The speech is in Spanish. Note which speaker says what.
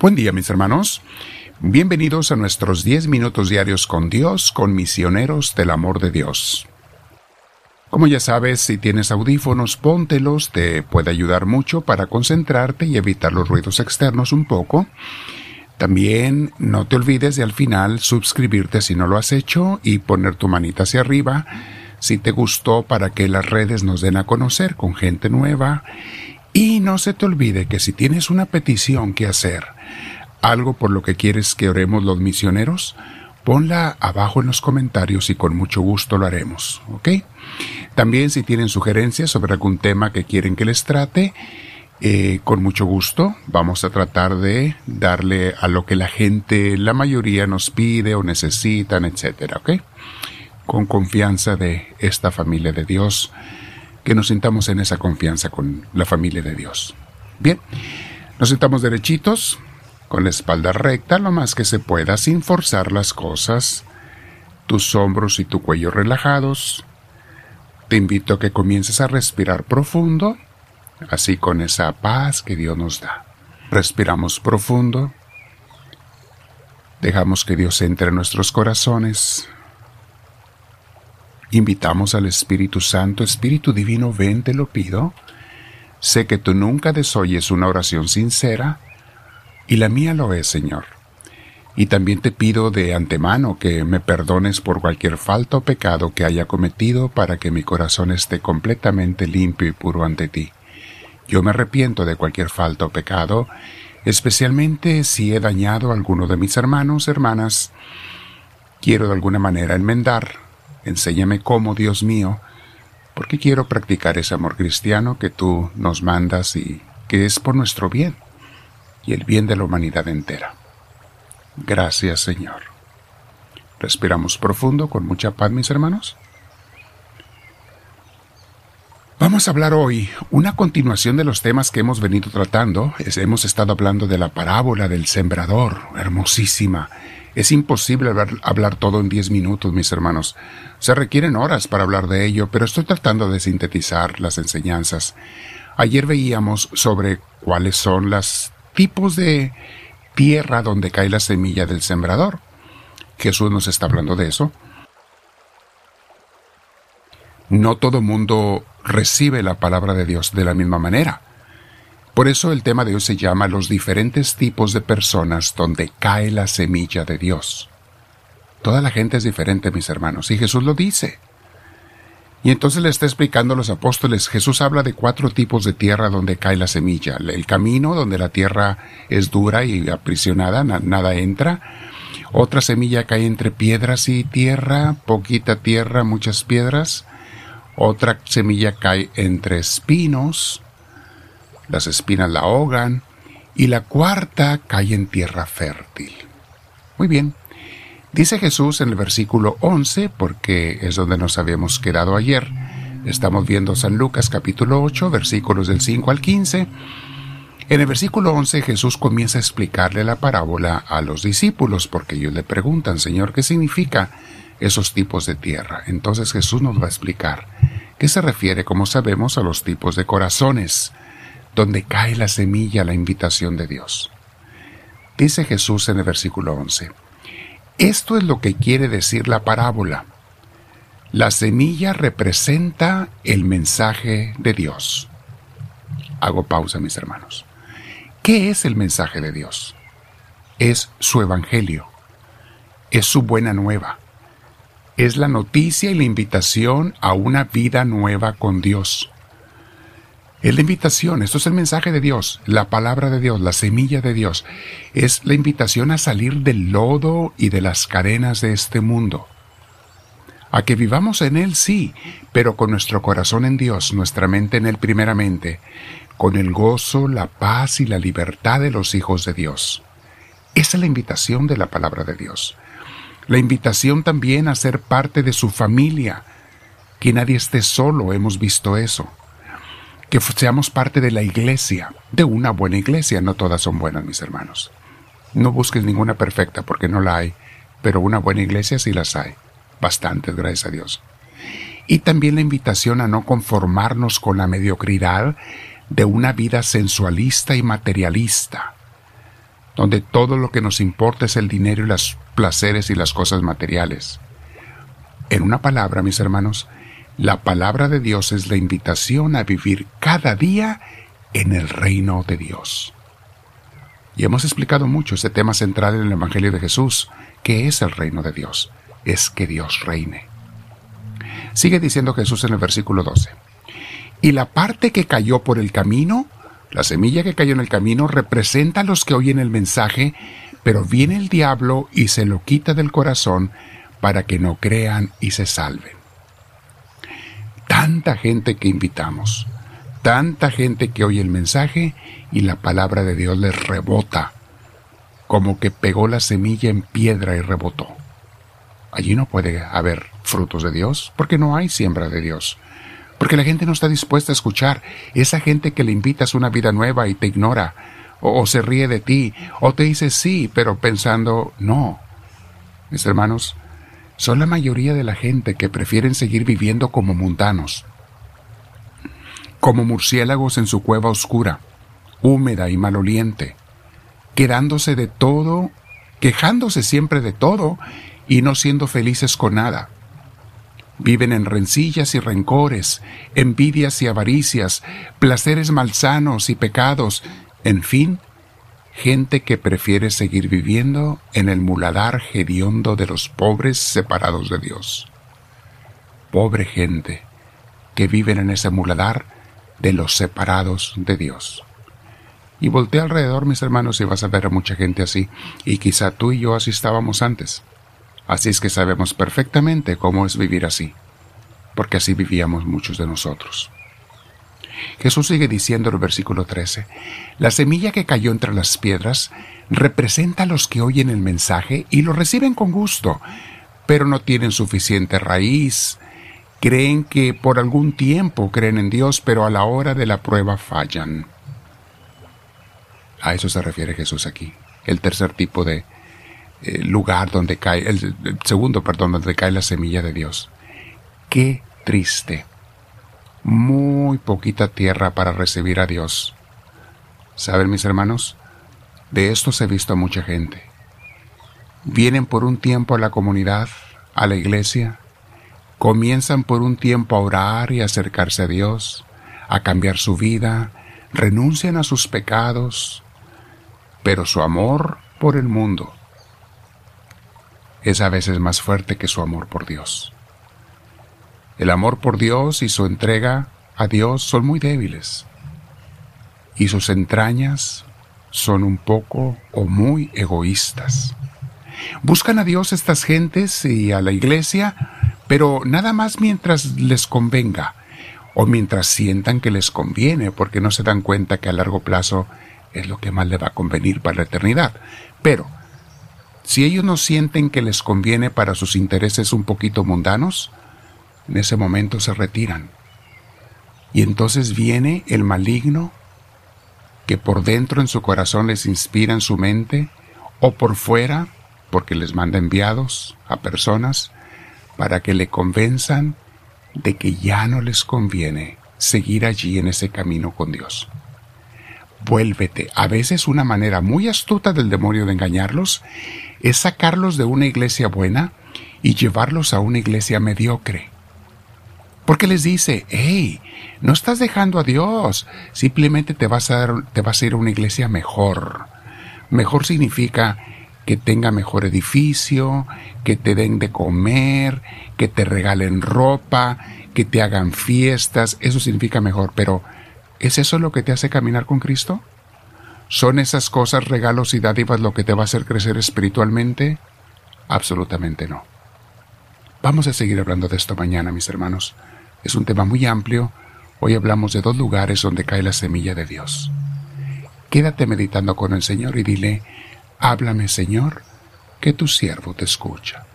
Speaker 1: Buen día mis hermanos. Bienvenidos a nuestros 10 minutos diarios con Dios, con misioneros del amor de Dios. Como ya sabes, si tienes audífonos, póntelos, te puede ayudar mucho para concentrarte y evitar los ruidos externos un poco. También no te olvides de al final suscribirte si no lo has hecho y poner tu manita hacia arriba si te gustó para que las redes nos den a conocer con gente nueva. Y no se te olvide que si tienes una petición que hacer, algo por lo que quieres que oremos los misioneros, ponla abajo en los comentarios y con mucho gusto lo haremos, ¿ok? También si tienen sugerencias sobre algún tema que quieren que les trate, eh, con mucho gusto vamos a tratar de darle a lo que la gente, la mayoría nos pide o necesitan, etcétera, ¿ok? Con confianza de esta familia de Dios, que nos sintamos en esa confianza con la familia de Dios. Bien, nos sentamos derechitos, con la espalda recta lo más que se pueda sin forzar las cosas, tus hombros y tu cuello relajados. Te invito a que comiences a respirar profundo, así con esa paz que Dios nos da. Respiramos profundo, dejamos que Dios entre en nuestros corazones, invitamos al Espíritu Santo, Espíritu Divino, ven, te lo pido. Sé que tú nunca desoyes una oración sincera, y la mía lo es, Señor. Y también te pido de antemano que me perdones por cualquier falta o pecado que haya cometido para que mi corazón esté completamente limpio y puro ante ti. Yo me arrepiento de cualquier falta o pecado, especialmente si he dañado a alguno de mis hermanos, hermanas. Quiero de alguna manera enmendar. Enséñame cómo, Dios mío, porque quiero practicar ese amor cristiano que tú nos mandas y que es por nuestro bien y el bien de la humanidad entera. Gracias Señor. Respiramos profundo con mucha paz, mis hermanos. Vamos a hablar hoy una continuación de los temas que hemos venido tratando. hemos estado hablando de la parábola del sembrador, hermosísima. Es imposible hablar, hablar todo en diez minutos, mis hermanos. Se requieren horas para hablar de ello, pero estoy tratando de sintetizar las enseñanzas. Ayer veíamos sobre cuáles son las tipos de tierra donde cae la semilla del sembrador. Jesús nos está hablando de eso. No todo mundo recibe la palabra de Dios de la misma manera. Por eso el tema de hoy se llama los diferentes tipos de personas donde cae la semilla de Dios. Toda la gente es diferente, mis hermanos, y Jesús lo dice. Y entonces le está explicando a los apóstoles, Jesús habla de cuatro tipos de tierra donde cae la semilla. El camino, donde la tierra es dura y aprisionada, nada entra. Otra semilla cae entre piedras y tierra, poquita tierra, muchas piedras. Otra semilla cae entre espinos, las espinas la ahogan. Y la cuarta cae en tierra fértil. Muy bien, Dice Jesús en el versículo 11, porque es donde nos habíamos quedado ayer. Estamos viendo San Lucas capítulo 8, versículos del 5 al 15. En el versículo 11 Jesús comienza a explicarle la parábola a los discípulos, porque ellos le preguntan, Señor, ¿qué significa esos tipos de tierra? Entonces Jesús nos va a explicar qué se refiere, como sabemos, a los tipos de corazones, donde cae la semilla, la invitación de Dios. Dice Jesús en el versículo 11, esto es lo que quiere decir la parábola. La semilla representa el mensaje de Dios. Hago pausa, mis hermanos. ¿Qué es el mensaje de Dios? Es su evangelio. Es su buena nueva. Es la noticia y la invitación a una vida nueva con Dios. Es la invitación, esto es el mensaje de Dios, la palabra de Dios, la semilla de Dios. Es la invitación a salir del lodo y de las cadenas de este mundo. A que vivamos en Él, sí, pero con nuestro corazón en Dios, nuestra mente en Él primeramente, con el gozo, la paz y la libertad de los hijos de Dios. Esa es la invitación de la palabra de Dios. La invitación también a ser parte de su familia. Que nadie esté solo, hemos visto eso que seamos parte de la iglesia, de una buena iglesia. No todas son buenas, mis hermanos. No busques ninguna perfecta porque no la hay, pero una buena iglesia sí las hay. Bastantes, gracias a Dios. Y también la invitación a no conformarnos con la mediocridad de una vida sensualista y materialista, donde todo lo que nos importa es el dinero y los placeres y las cosas materiales. En una palabra, mis hermanos, la palabra de Dios es la invitación a vivir cada día en el reino de Dios. Y hemos explicado mucho ese tema central en el Evangelio de Jesús, que es el reino de Dios, es que Dios reine. Sigue diciendo Jesús en el versículo 12. Y la parte que cayó por el camino, la semilla que cayó en el camino, representa a los que oyen el mensaje, pero viene el diablo y se lo quita del corazón para que no crean y se salven. Tanta gente que invitamos, tanta gente que oye el mensaje y la palabra de Dios les rebota, como que pegó la semilla en piedra y rebotó. Allí no puede haber frutos de Dios, porque no hay siembra de Dios. Porque la gente no está dispuesta a escuchar. Esa gente que le invitas una vida nueva y te ignora, o, o se ríe de ti, o te dice sí, pero pensando no. Mis hermanos, son la mayoría de la gente que prefieren seguir viviendo como mundanos, como murciélagos en su cueva oscura, húmeda y maloliente, quedándose de todo, quejándose siempre de todo y no siendo felices con nada. Viven en rencillas y rencores, envidias y avaricias, placeres malsanos y pecados, en fin, gente que prefiere seguir viviendo en el muladar hediondo de los pobres separados de Dios. Pobre gente que viven en ese muladar de los separados de Dios. Y voltea alrededor, mis hermanos, y vas a ver a mucha gente así, y quizá tú y yo así estábamos antes. Así es que sabemos perfectamente cómo es vivir así, porque así vivíamos muchos de nosotros. Jesús sigue diciendo en el versículo 13, la semilla que cayó entre las piedras representa a los que oyen el mensaje y lo reciben con gusto, pero no tienen suficiente raíz, Creen que por algún tiempo creen en Dios, pero a la hora de la prueba fallan. A eso se refiere Jesús aquí. El tercer tipo de eh, lugar donde cae, el, segundo, perdón, donde cae la semilla de Dios. Qué triste. Muy poquita tierra para recibir a Dios. ¿Saben mis hermanos? De esto se ha visto mucha gente. Vienen por un tiempo a la comunidad, a la iglesia, comienzan por un tiempo a orar y acercarse a Dios, a cambiar su vida, renuncian a sus pecados, pero su amor por el mundo es a veces más fuerte que su amor por Dios. El amor por Dios y su entrega a Dios son muy débiles y sus entrañas son un poco o muy egoístas. Buscan a Dios estas gentes y a la iglesia pero nada más mientras les convenga o mientras sientan que les conviene, porque no se dan cuenta que a largo plazo es lo que más le va a convenir para la eternidad. Pero, si ellos no sienten que les conviene para sus intereses un poquito mundanos, en ese momento se retiran. Y entonces viene el maligno que por dentro en su corazón les inspira en su mente, o por fuera, porque les manda enviados a personas, para que le convenzan de que ya no les conviene seguir allí en ese camino con Dios. Vuélvete. A veces una manera muy astuta del demonio de engañarlos es sacarlos de una iglesia buena y llevarlos a una iglesia mediocre. Porque les dice, hey, no estás dejando a Dios, simplemente te vas a, te vas a ir a una iglesia mejor. Mejor significa que tenga mejor edificio, que te den de comer, que te regalen ropa, que te hagan fiestas, eso significa mejor, pero ¿es eso lo que te hace caminar con Cristo? ¿Son esas cosas, regalos y dádivas lo que te va a hacer crecer espiritualmente? Absolutamente no. Vamos a seguir hablando de esto mañana, mis hermanos. Es un tema muy amplio. Hoy hablamos de dos lugares donde cae la semilla de Dios. Quédate meditando con el Señor y dile, Háblame, Señor, que tu siervo te escucha.